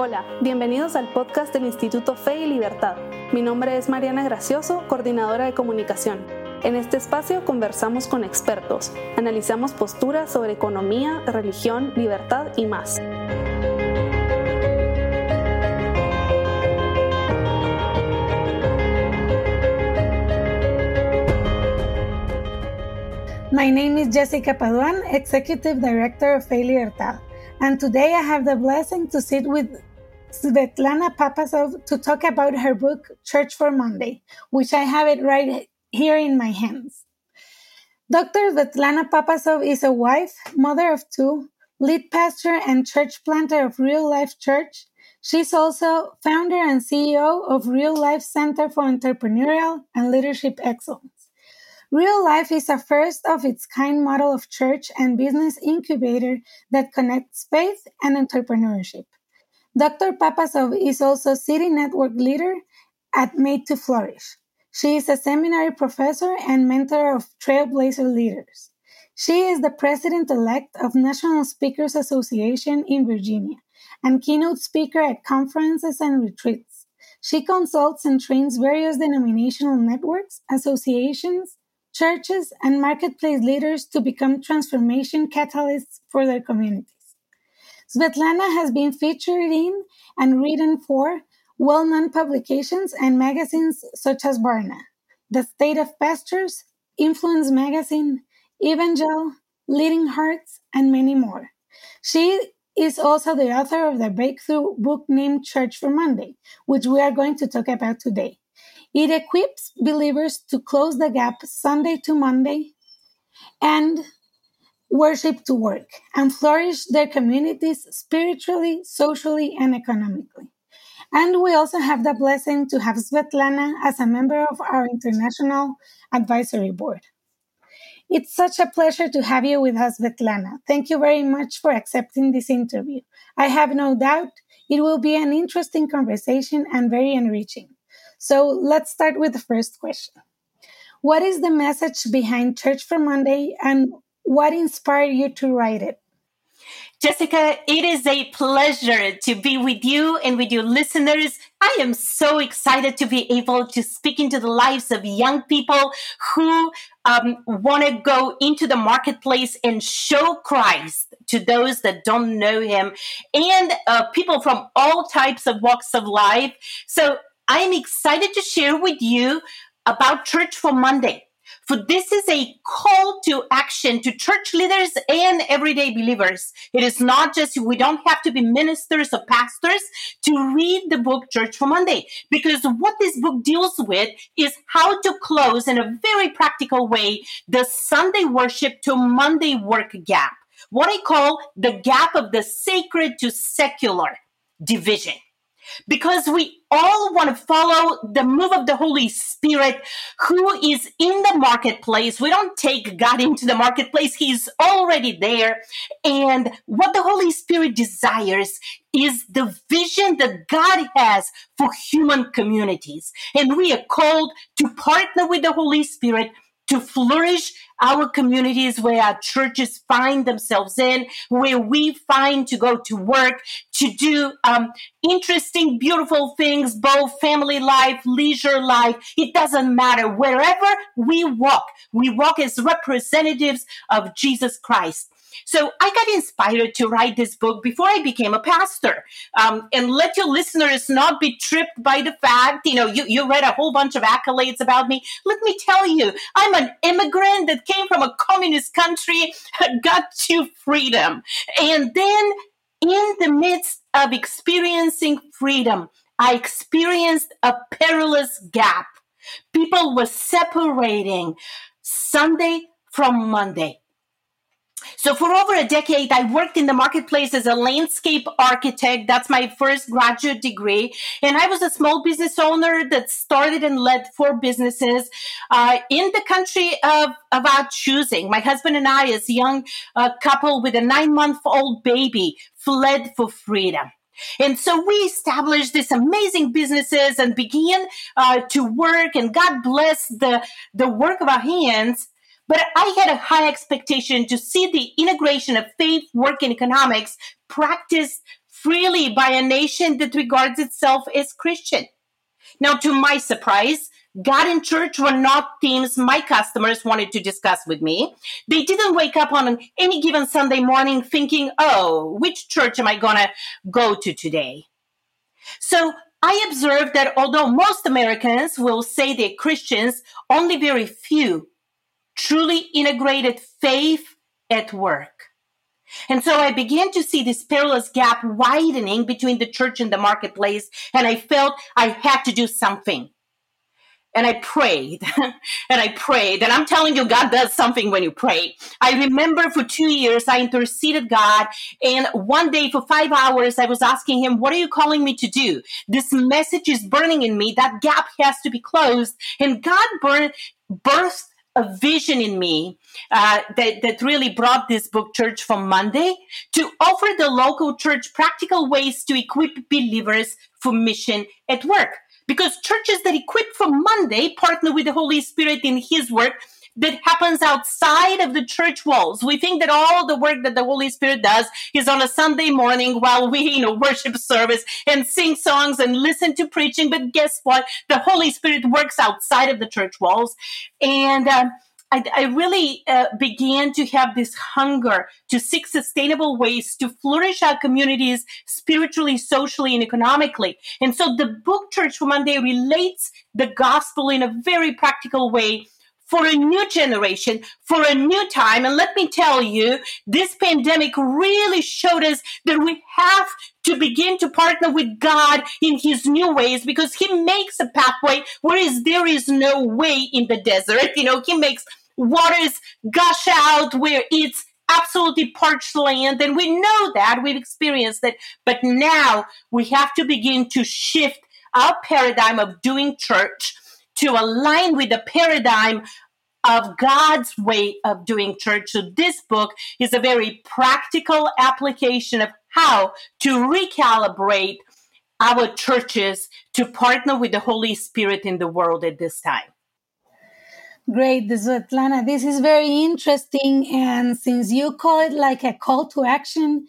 Hola, bienvenidos al podcast del Instituto Fe y Libertad. Mi nombre es Mariana Gracioso, coordinadora de comunicación. En este espacio conversamos con expertos, analizamos posturas sobre economía, religión, libertad y más. My name is Jessica Paduan, Executive Director of Fe Libertad, and today I have the blessing to sit with Svetlana Papazov to talk about her book, Church for Monday, which I have it right here in my hands. Dr. Svetlana Papazov is a wife, mother of two, lead pastor, and church planter of Real Life Church. She's also founder and CEO of Real Life Center for Entrepreneurial and Leadership Excellence. Real Life is a first of its kind model of church and business incubator that connects faith and entrepreneurship. Dr. Papazov is also City Network leader at Made to Flourish. She is a seminary professor and mentor of Trailblazer leaders. She is the president elect of National Speakers Association in Virginia and keynote speaker at conferences and retreats. She consults and trains various denominational networks, associations, churches, and marketplace leaders to become transformation catalysts for their communities. Svetlana has been featured in and written for well known publications and magazines such as Barna, The State of Pastors, Influence Magazine, Evangel, Leading Hearts, and many more. She is also the author of the breakthrough book named Church for Monday, which we are going to talk about today. It equips believers to close the gap Sunday to Monday and worship to work and flourish their communities spiritually, socially, and economically. And we also have the blessing to have Svetlana as a member of our International Advisory Board. It's such a pleasure to have you with us, Svetlana. Thank you very much for accepting this interview. I have no doubt it will be an interesting conversation and very enriching. So let's start with the first question. What is the message behind Church for Monday and what inspired you to write it? Jessica, it is a pleasure to be with you and with your listeners. I am so excited to be able to speak into the lives of young people who um, want to go into the marketplace and show Christ to those that don't know him and uh, people from all types of walks of life. So I'm excited to share with you about Church for Monday. For this is a call to action to church leaders and everyday believers. It is not just, we don't have to be ministers or pastors to read the book Church for Monday, because what this book deals with is how to close in a very practical way the Sunday worship to Monday work gap. What I call the gap of the sacred to secular division because we all want to follow the move of the Holy Spirit who is in the marketplace. We don't take God into the marketplace, He's already there. And what the Holy Spirit desires is the vision that God has for human communities. And we are called to partner with the Holy Spirit to flourish our communities where our churches find themselves in, where we find to go to work, to do um, interesting, beautiful things, both family life, leisure life. It doesn't matter. Wherever we walk, we walk as representatives of Jesus Christ. So I got inspired to write this book before I became a pastor. Um, and let your listeners not be tripped by the fact, you know, you, you read a whole bunch of accolades about me. Let me tell you, I'm an immigrant that came from a communist country, got to freedom. And then in the midst of experiencing freedom, I experienced a perilous gap. People were separating Sunday from Monday. So for over a decade, I worked in the marketplace as a landscape architect. That's my first graduate degree. And I was a small business owner that started and led four businesses uh, in the country of, of our choosing. My husband and I, as a young uh, couple with a nine month old baby, fled for freedom. And so we established these amazing businesses and began uh, to work and God bless the, the work of our hands but I had a high expectation to see the integration of faith, work, and economics practiced freely by a nation that regards itself as Christian. Now, to my surprise, God and church were not themes my customers wanted to discuss with me. They didn't wake up on any given Sunday morning thinking, oh, which church am I going to go to today? So I observed that although most Americans will say they're Christians, only very few truly integrated faith at work. And so I began to see this perilous gap widening between the church and the marketplace, and I felt I had to do something. And I prayed and I prayed. And I'm telling you, God does something when you pray. I remember for two years, I interceded God. And one day for five hours, I was asking him, What are you calling me to do? This message is burning in me. That gap has to be closed. And God burned, birthed a vision in me uh, that, that really brought this book, Church for Monday, to offer the local church practical ways to equip believers for mission at work. Because churches that equip for Monday partner with the Holy Spirit in His work that happens outside of the church walls. We think that all the work that the Holy Spirit does is on a Sunday morning while we, you know, worship service and sing songs and listen to preaching. But guess what? The Holy Spirit works outside of the church walls. And, um, I, I, really uh, began to have this hunger to seek sustainable ways to flourish our communities spiritually, socially, and economically. And so the book Church for Monday relates the gospel in a very practical way for a new generation, for a new time. And let me tell you, this pandemic really showed us that we have to begin to partner with God in his new ways because he makes a pathway whereas there is no way in the desert. You know, he makes waters gush out where it's absolutely parched land. And we know that, we've experienced it. But now we have to begin to shift our paradigm of doing church to align with the paradigm of God's way of doing church. So this book is a very practical application of how to recalibrate our churches to partner with the Holy Spirit in the world at this time. Great, Svetlana. This is very interesting. And since you call it like a call to action,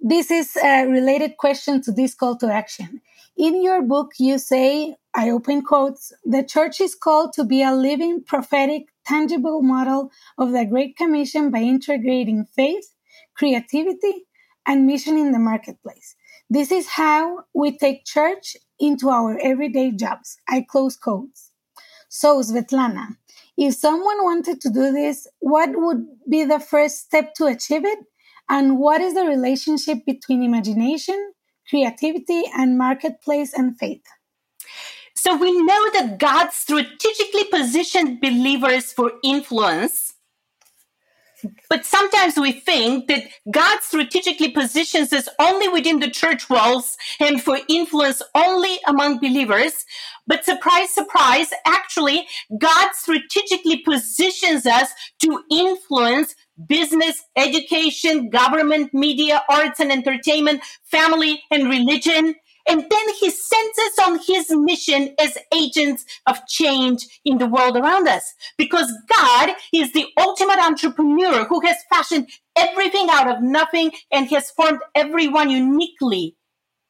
this is a related question to this call to action. In your book, you say, I open quotes, the church is called to be a living, prophetic, tangible model of the Great Commission by integrating faith, creativity, and mission in the marketplace. This is how we take church into our everyday jobs. I close quotes. So, Svetlana, if someone wanted to do this, what would be the first step to achieve it? And what is the relationship between imagination, creativity, and marketplace and faith? So we know that God strategically positioned believers for influence. But sometimes we think that God strategically positions us only within the church walls and for influence only among believers. But surprise, surprise, actually, God strategically positions us to influence business, education, government, media, arts and entertainment, family and religion. And then he sends us on his mission as agents of change in the world around us. Because God is the ultimate entrepreneur who has fashioned everything out of nothing and has formed everyone uniquely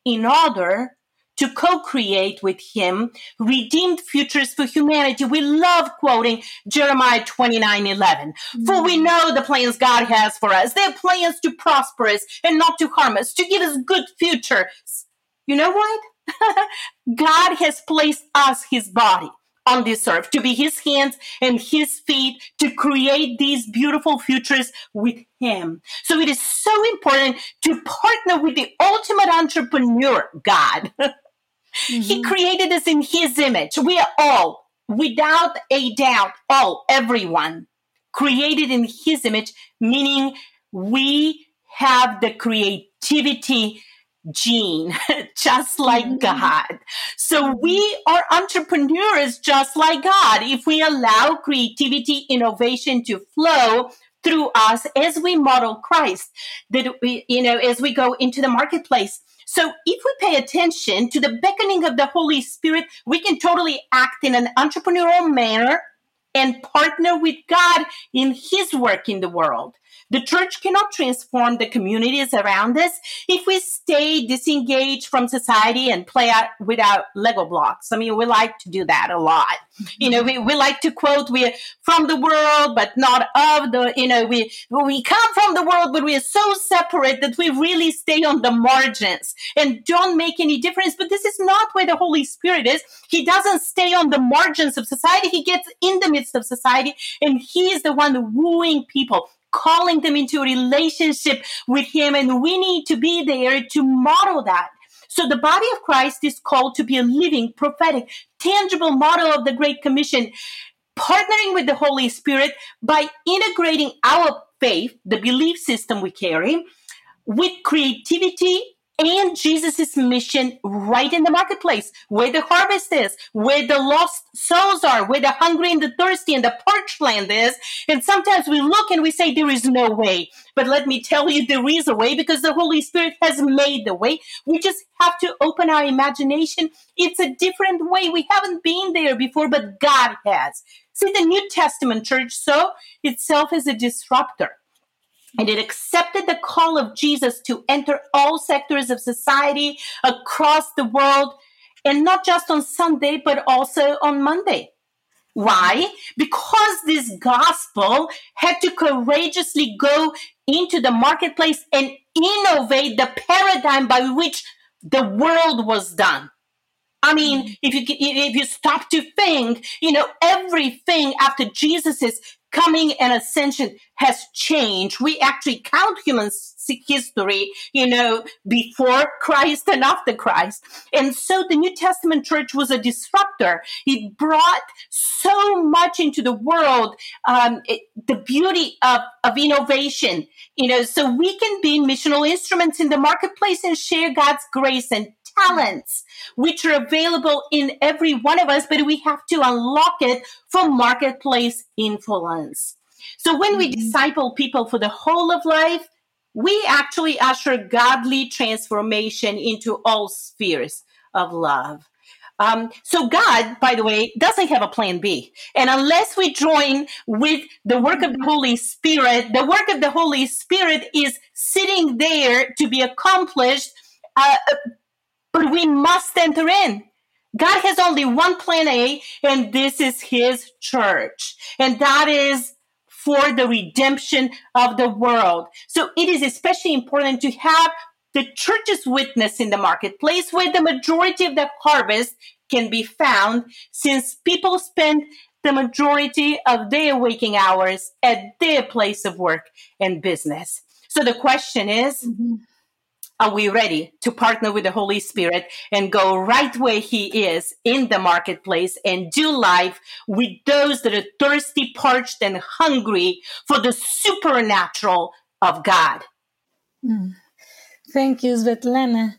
in order to co-create with him redeemed futures for humanity. We love quoting Jeremiah 29, 11. Mm-hmm. For we know the plans God has for us. They're plans to prosper us and not to harm us, to give us good futures. You know what? God has placed us, his body, on this earth to be his hands and his feet to create these beautiful futures with him. So it is so important to partner with the ultimate entrepreneur, God. Mm-hmm. He created us in His image. We are all, without a doubt, all, everyone, created in His image, meaning we have the creativity gene, just like mm-hmm. God. So we are entrepreneurs just like God. If we allow creativity, innovation to flow, through us as we model Christ, that we, you know, as we go into the marketplace. So if we pay attention to the beckoning of the Holy Spirit, we can totally act in an entrepreneurial manner and partner with God in his work in the world. The church cannot transform the communities around us if we stay disengaged from society and play out without Lego blocks. I mean, we like to do that a lot. You know, we, we like to quote, we're from the world, but not of the, you know, we, we come from the world, but we are so separate that we really stay on the margins and don't make any difference. But this is not where the Holy Spirit is. He doesn't stay on the margins of society. He gets in the midst of society and he is the one wooing people calling them into a relationship with him and we need to be there to model that. So the body of Christ is called to be a living, prophetic, tangible model of the Great Commission, partnering with the Holy Spirit by integrating our faith, the belief system we carry, with creativity and Jesus' mission right in the marketplace, where the harvest is, where the lost souls are, where the hungry and the thirsty and the parched land is. And sometimes we look and we say, there is no way. But let me tell you, there is a way because the Holy Spirit has made the way. We just have to open our imagination. It's a different way. We haven't been there before, but God has. See, the New Testament church so itself is a disruptor and it accepted the call of Jesus to enter all sectors of society across the world, and not just on Sunday, but also on Monday. Why? Because this gospel had to courageously go into the marketplace and innovate the paradigm by which the world was done. I mean, if you if you stop to think, you know, everything after Jesus's coming and ascension has changed. We actually count human history, you know, before Christ and after Christ. And so the New Testament church was a disruptor. It brought so much into the world, um, it, the beauty of, of innovation, you know, so we can be missional instruments in the marketplace and share God's grace and talents which are available in every one of us, but we have to unlock it for marketplace influence. So when we mm-hmm. disciple people for the whole of life, we actually usher godly transformation into all spheres of love. Um, so God, by the way, doesn't have a plan B. And unless we join with the work of the Holy Spirit, the work of the Holy Spirit is sitting there to be accomplished uh, but we must enter in. God has only one plan A, and this is his church. And that is for the redemption of the world. So it is especially important to have the church's witness in the marketplace where the majority of the harvest can be found since people spend the majority of their waking hours at their place of work and business. So the question is, mm-hmm are we ready to partner with the Holy Spirit and go right where He is in the marketplace and do life with those that are thirsty, parched, and hungry for the supernatural of God? Mm. Thank you, Svetlana.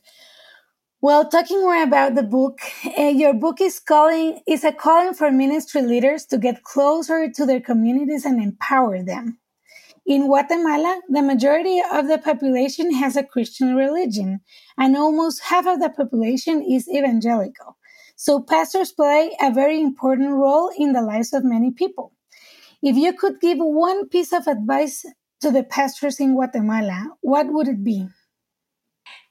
Well, talking more about the book, uh, your book is calling is a calling for ministry leaders to get closer to their communities and empower them. In Guatemala, the majority of the population has a Christian religion, and almost half of the population is evangelical. So pastors play a very important role in the lives of many people. If you could give one piece of advice to the pastors in Guatemala, what would it be?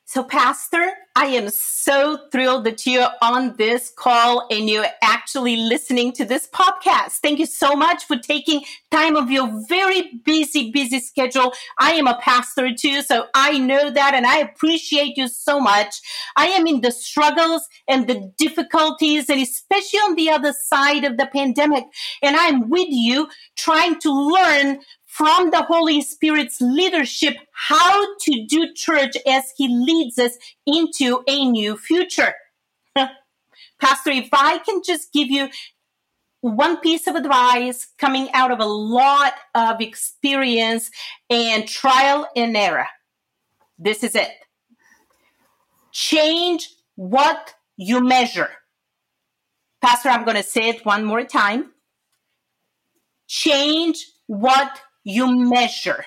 So, Pastor, I am so thrilled that you're on this call and you're actually listening to this podcast. Thank you so much for taking time of your very busy, busy schedule. I am a pastor too, so I know that and I appreciate you so much. I am in the struggles and the difficulties and especially on the other side of the pandemic. And I'm with you trying to learn from the Holy Spirit's leadership how to do church as He leads us into a new future. Pastor, if I can just give you one piece of advice coming out of a lot of experience and trial and error, this is it. Change what you measure. Pastor, I'm going to say it one more time. Change what you measure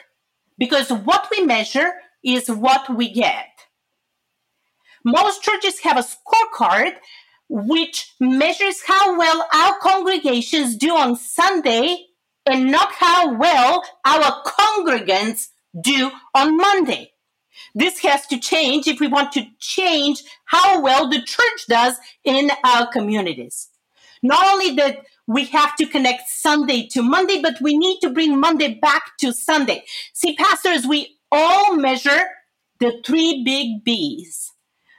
because what we measure is what we get. Most churches have a scorecard which measures how well our congregations do on Sunday and not how well our congregants do on Monday. This has to change if we want to change how well the church does in our communities. Not only that we have to connect Sunday to Monday, but we need to bring Monday back to Sunday. See, pastors, we all measure the three big B's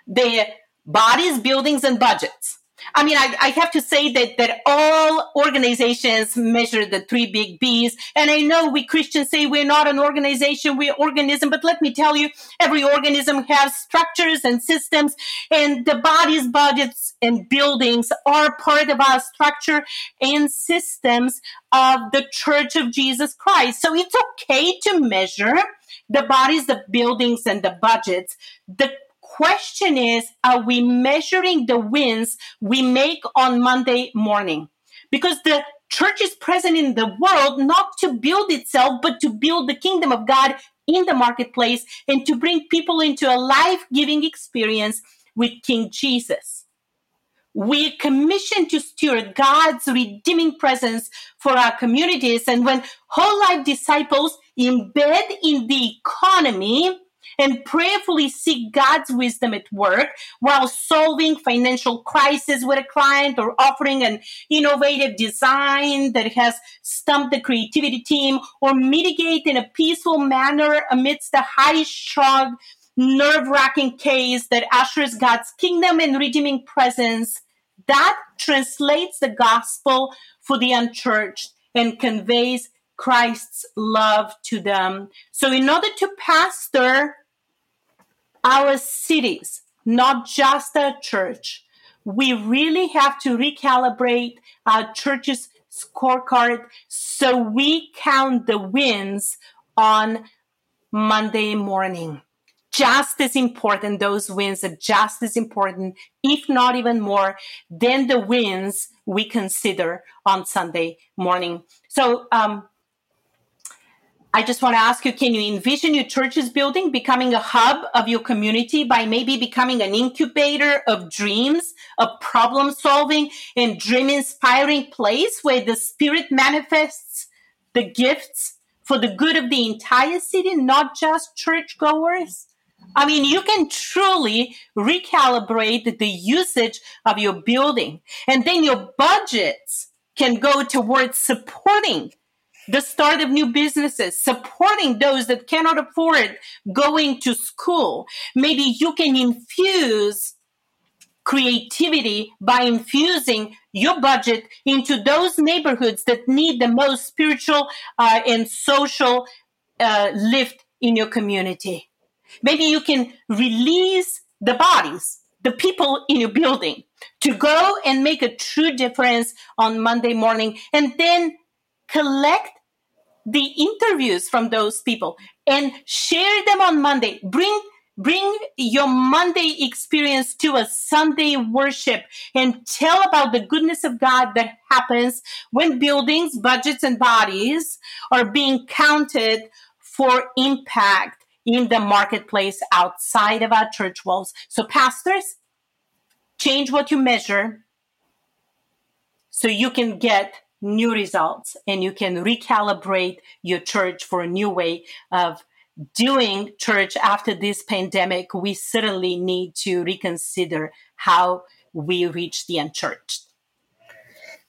the bodies, buildings, and budgets. I mean, I, I, have to say that, that all organizations measure the three big B's. And I know we Christians say we're not an organization, we're organism. But let me tell you, every organism has structures and systems and the bodies, budgets, and buildings are part of our structure and systems of the Church of Jesus Christ. So it's okay to measure the bodies, the buildings, and the budgets. The question is, are we measuring the wins we make on Monday morning? Because the church is present in the world not to build itself, but to build the kingdom of God in the marketplace and to bring people into a life giving experience with King Jesus. We're commissioned to steward God's redeeming presence for our communities. And when whole life disciples embed in the economy and prayerfully seek God's wisdom at work while solving financial crisis with a client or offering an innovative design that has stumped the creativity team or mitigate in a peaceful manner amidst the high strung, nerve wracking case that ushers God's kingdom and redeeming presence. That translates the gospel for the unchurched and conveys Christ's love to them. So, in order to pastor our cities, not just our church. We really have to recalibrate our church's scorecard so we count the wins on Monday morning. Just as important, those wins are just as important, if not even more, than the wins we consider on Sunday morning. So, um, I just want to ask you can you envision your church's building becoming a hub of your community by maybe becoming an incubator of dreams, of problem solving, and dream inspiring place where the Spirit manifests the gifts for the good of the entire city, not just churchgoers? I mean, you can truly recalibrate the usage of your building, and then your budgets can go towards supporting the start of new businesses, supporting those that cannot afford going to school. Maybe you can infuse creativity by infusing your budget into those neighborhoods that need the most spiritual uh, and social uh, lift in your community. Maybe you can release the bodies, the people in your building to go and make a true difference on Monday morning and then collect the interviews from those people and share them on Monday. Bring bring your Monday experience to a Sunday worship and tell about the goodness of God that happens when buildings, budgets, and bodies are being counted for impact in the marketplace outside of our church walls. So, pastors, change what you measure so you can get new results and you can recalibrate your church for a new way of doing church after this pandemic. We certainly need to reconsider how we reach the unchurched.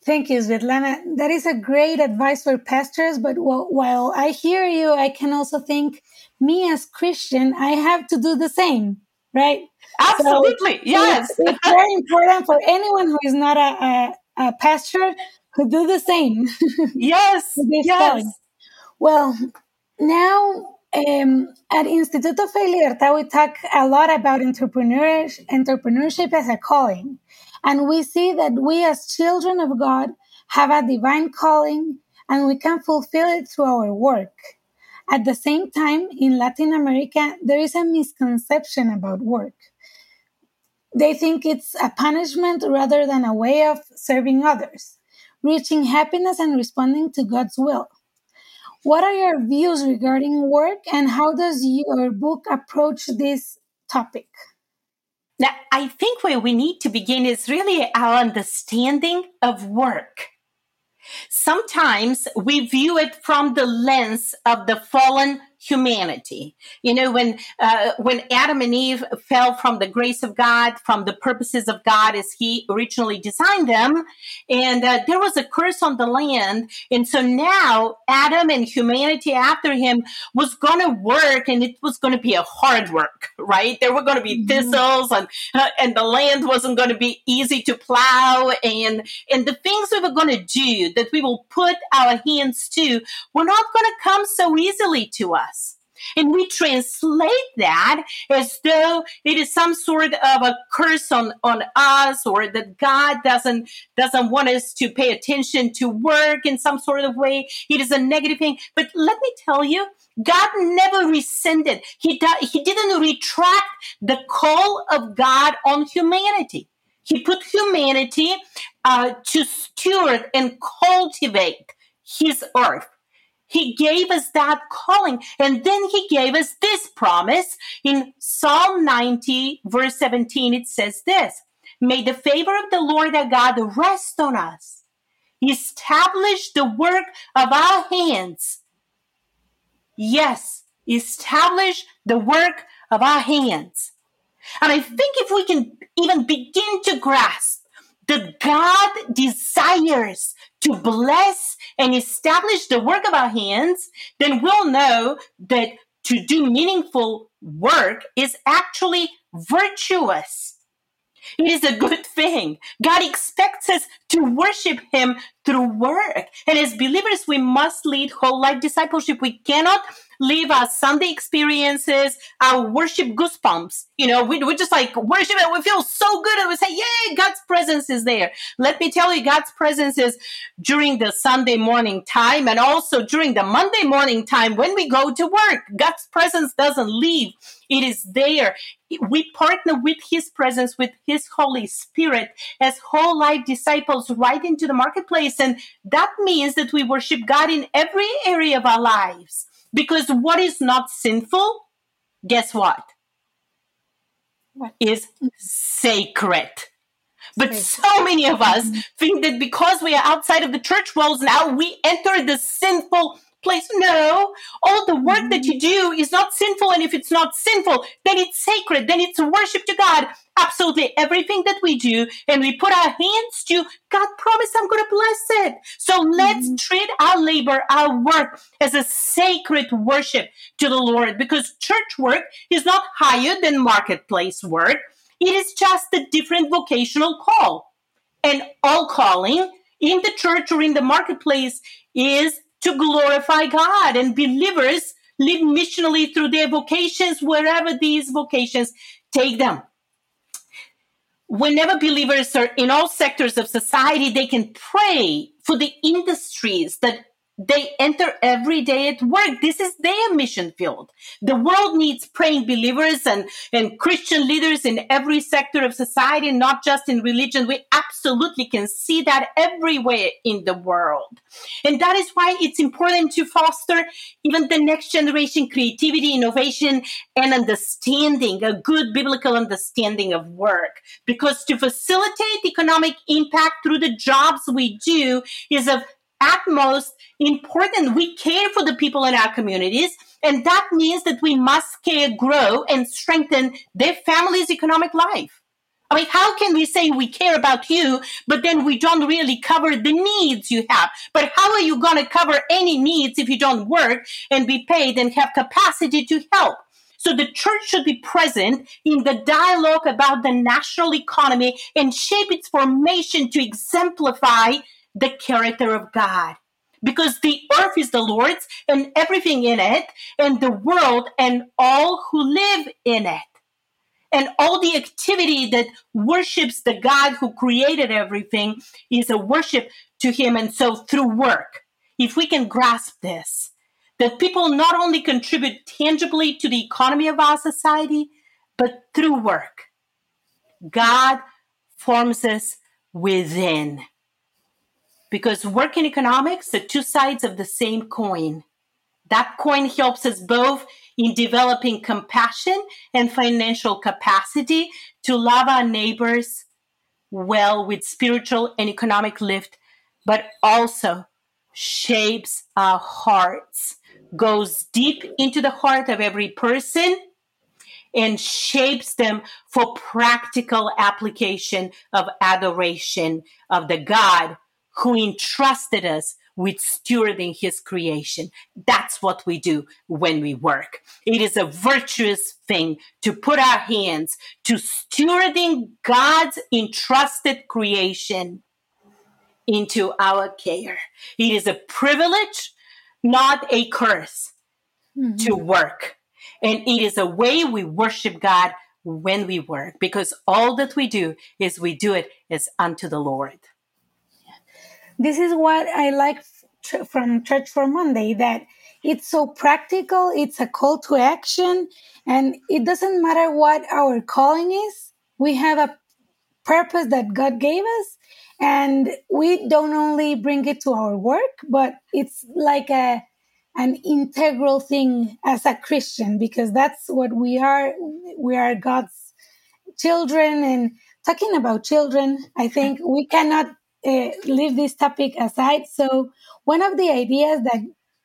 Thank you, Svetlana. That is a great advice for pastors. But while I hear you, I can also think, me as Christian, I have to do the same, right? Absolutely, so yes. It's, it's, very important for anyone who is not a, a, a pastor who do the same. Yes, yes. Well, now um, at Instituto Fe y Libertad, we talk a lot about entrepreneurship, entrepreneurship as a calling. And we see that we as children of God have a divine calling and we can fulfill it through our work. At the same time, in Latin America, there is a misconception about work. They think it's a punishment rather than a way of serving others reaching happiness and responding to God's will. What are your views regarding work and how does your book approach this topic? Now, I think where we need to begin is really our understanding of work. Sometimes we view it from the lens of the fallen humanity. You know, when uh, when Adam and Eve fell from the grace of God, from the purposes of God as He originally designed them, and uh, there was a curse on the land, and so now Adam and humanity after him was going to work, and it was going to be a hard work, right? There were going to be mm-hmm. thistles, and uh, and the land wasn't going to be easy to plow, and and the things we were going to do that we will put our hands to were not going to come so easily to us. And we translate that as though it is some sort of a curse on, on us or that God doesn't, doesn't want us to pay attention to work in some sort of way. It is a negative thing. But let me tell you, God never rescinded. He, he didn't retract the call of God on humanity. He put humanity uh, to steward and cultivate his earth. He gave us that calling. And then he gave us this promise in Psalm 90, verse 17. It says this May the favor of the Lord our God rest on us. Establish the work of our hands. Yes, establish the work of our hands. And I think if we can even begin to grasp that God desires to bless and establish the work of our hands, then we'll know that to do meaningful work is actually virtuous. It is a good thing. God expects us to worship Him through work. And as believers, we must lead whole life discipleship. We cannot live our Sunday experiences, our worship goosebumps. You know, we, we just like worship and we feel so good and we say, Yay, God's presence is there. Let me tell you, God's presence is during the Sunday morning time and also during the Monday morning time when we go to work. God's presence doesn't leave. It is there. We partner with His presence, with His Holy Spirit as whole life disciples right into the marketplace. And that means that we worship God in every area of our lives. Because what is not sinful, guess what? What is sacred. But so many of us think that because we are outside of the church walls now, we enter the sinful place. No, all the work that you do is not sinful. And if it's not sinful, then it's sacred. Then it's worship to God. Absolutely everything that we do and we put our hands to, God promised I'm going to bless it. So let's mm-hmm. treat our labor, our work as a sacred worship to the Lord because church work is not higher than marketplace work. It is just a different vocational call. And all calling in the church or in the marketplace is to glorify God and believers live missionally through their vocations wherever these vocations take them. Whenever believers are in all sectors of society, they can pray for the industries that they enter every day at work. This is their mission field. The world needs praying believers and, and Christian leaders in every sector of society, not just in religion. We absolutely can see that everywhere in the world. And that is why it's important to foster even the next generation creativity, innovation, and understanding, a good biblical understanding of work. Because to facilitate economic impact through the jobs we do is of utmost important. We care for the people in our communities. And that means that we must care, grow, and strengthen their family's economic life. I mean, how can we say we care about you, but then we don't really cover the needs you have? But how are you going to cover any needs if you don't work and be paid and have capacity to help? So the church should be present in the dialogue about the national economy and shape its formation to exemplify the character of God. Because the earth is the Lord's and everything in it, and the world and all who live in it. And all the activity that worships the God who created everything is a worship to Him. And so through work, if we can grasp this, that people not only contribute tangibly to the economy of our society, but through work, God forms us within. Because work in economics are two sides of the same coin. That coin helps us both in developing compassion and financial capacity to love our neighbors well with spiritual and economic lift but also shapes our hearts, goes deep into the heart of every person and shapes them for practical application of adoration of the God who entrusted us with stewarding his creation. That's what we do when we work. It is a virtuous thing to put our hands to stewarding God's entrusted creation into our care. It is a privilege, not a curse mm-hmm. to work. And it is a way we worship God when we work because all that we do is we do it as unto the Lord. This is what I like from Church for Monday that it's so practical, it's a call to action, and it doesn't matter what our calling is. We have a purpose that God gave us, and we don't only bring it to our work, but it's like a an integral thing as a Christian because that's what we are. We are God's children, and talking about children, I think we cannot uh, leave this topic aside. So, one of the ideas that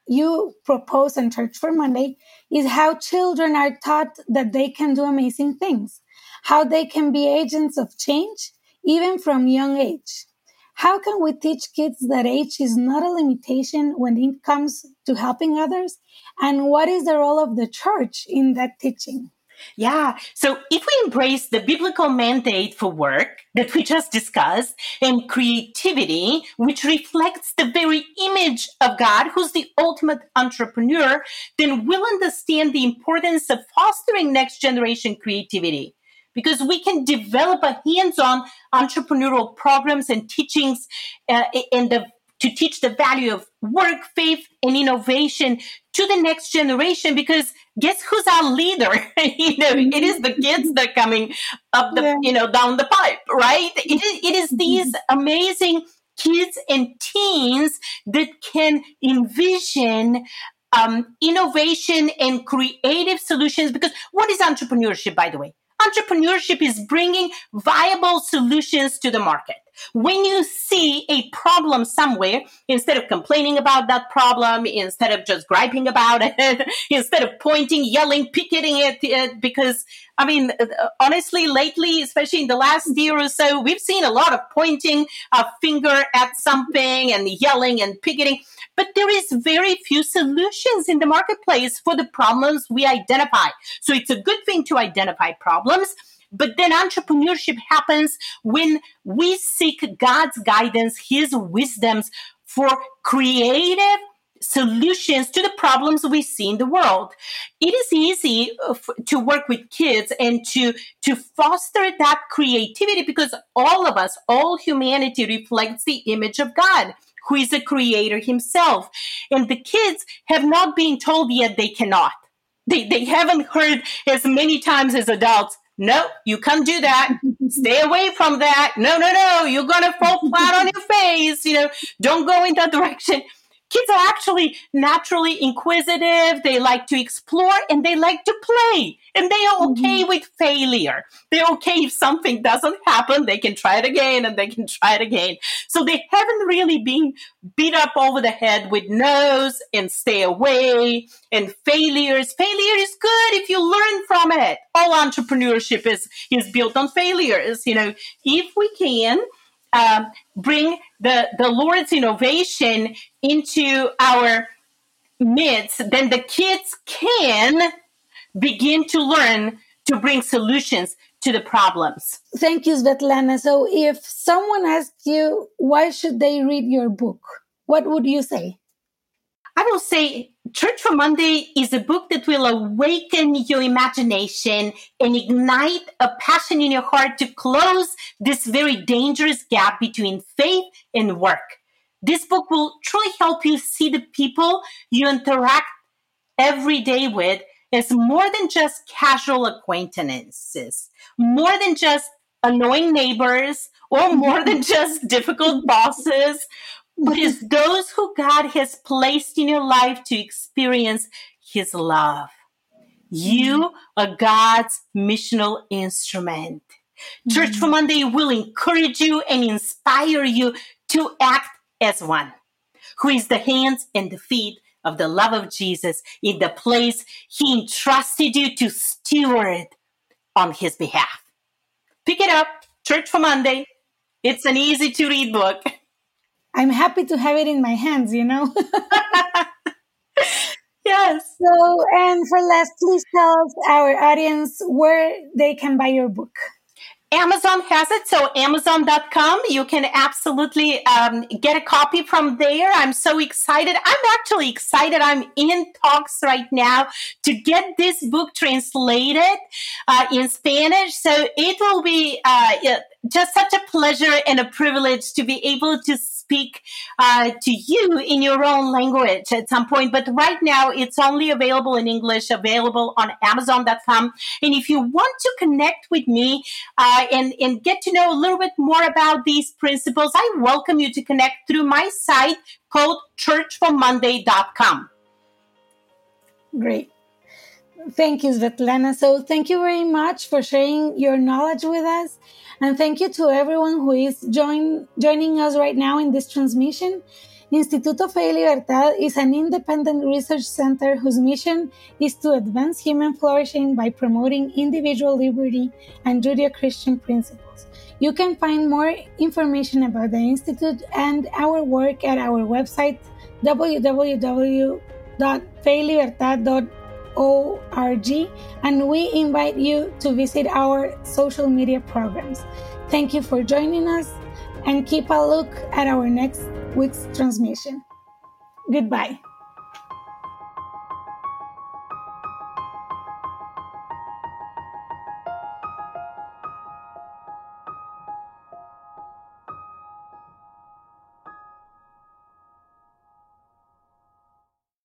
you propose in Church for Monday is how children are taught that they can do amazing things, how they can be agents of change, even from young age. How can we teach kids that age is not a limitation when it comes to helping others? And what is the role of the church in that teaching? Yeah. So if we embrace the biblical mandate for work that we just discussed and creativity, which reflects the very image of God, who's the ultimate entrepreneur, then we'll understand the importance of fostering next generation creativity because we can develop a hands-on entrepreneurial programs and teachings uh, in the to teach the value of work, faith, and innovation to the next generation because guess who's our leader? you know, it is the kids that are coming up the, yeah. you know, down the pipe, right? It is, it is these amazing kids and teens that can envision um, innovation and creative solutions because what is entrepreneurship, by the way? Entrepreneurship is bringing viable solutions to the market. When you see a problem somewhere, instead of complaining about that problem, instead of just griping about it, instead of pointing, yelling, picketing it, it because I mean, uh, honestly, lately, especially in the last year or so, we've seen a lot of pointing a finger at something and yelling and picketing. But there is very few solutions in the marketplace for the problems we identify. So it's a good thing to identify problems. But then entrepreneurship happens when we seek God's guidance, His wisdoms for creative solutions to the problems we see in the world. It is easy uh, to work with kids and to to foster that creativity because all of us, all humanity reflects the image of God who is a creator himself. And the kids have not been told yet they cannot. They, they haven't heard as many times as adults, no, you can't do that. Stay away from that. No, no, no, you're going to fall flat on your face. You know, don't go in that direction kids are actually naturally inquisitive. They like to explore and they like to play. And they are okay mm-hmm. with failure. They're okay if something doesn't happen, they can try it again and they can try it again. So they haven't really been beat up over the head with no's and stay away and failures. Failure is good if you learn from it. All entrepreneurship is, is built on failures. You know, if we can, um, bring the, the Lord's innovation into our midst, then the kids can begin to learn to bring solutions to the problems. Thank you, Svetlana. So, if someone asks you, why should they read your book? What would you say? I will say Church for Monday is a book that will awaken your imagination and ignite a passion in your heart to close this very dangerous gap between faith and work. This book will truly help you see the people you interact every day with as more than just casual acquaintances, more than just annoying neighbors, or more than just difficult bosses, but it's those who God has placed in your life to experience His love. You are God's missional instrument. Mm-hmm. Church for Monday will encourage you and inspire you to act as one, who is the hands and the feet of the love of Jesus in the place he entrusted you to steward on his behalf. Pick it up, Church for Monday. It's an easy to read book. I'm happy to have it in my hands, you know? yes. So, and for last, please tell our audience where they can buy your book. Amazon has it. So Amazon.com, you can absolutely um, get a copy from there. I'm so excited. I'm actually excited. I'm in talks right now to get this book translated uh, in Spanish. So it will be uh, just such a pleasure and a privilege to be able to speak uh, to you in your own language at some point. But right now, it's only available in English, available on Amazon.com. And if you want to connect with me uh, and, and get to know a little bit more about these principles, I welcome you to connect through my site called churchformonday.com. Great. Thank you, Svetlana. So, thank you very much for sharing your knowledge with us. And thank you to everyone who is join, joining us right now in this transmission. Instituto Fe y Libertad is an independent research center whose mission is to advance human flourishing by promoting individual liberty and Judeo Christian principles. You can find more information about the Institute and our work at our website www.feylibertad.org org, and we invite you to visit our social media programs. Thank you for joining us and keep a look at our next week's transmission. Goodbye.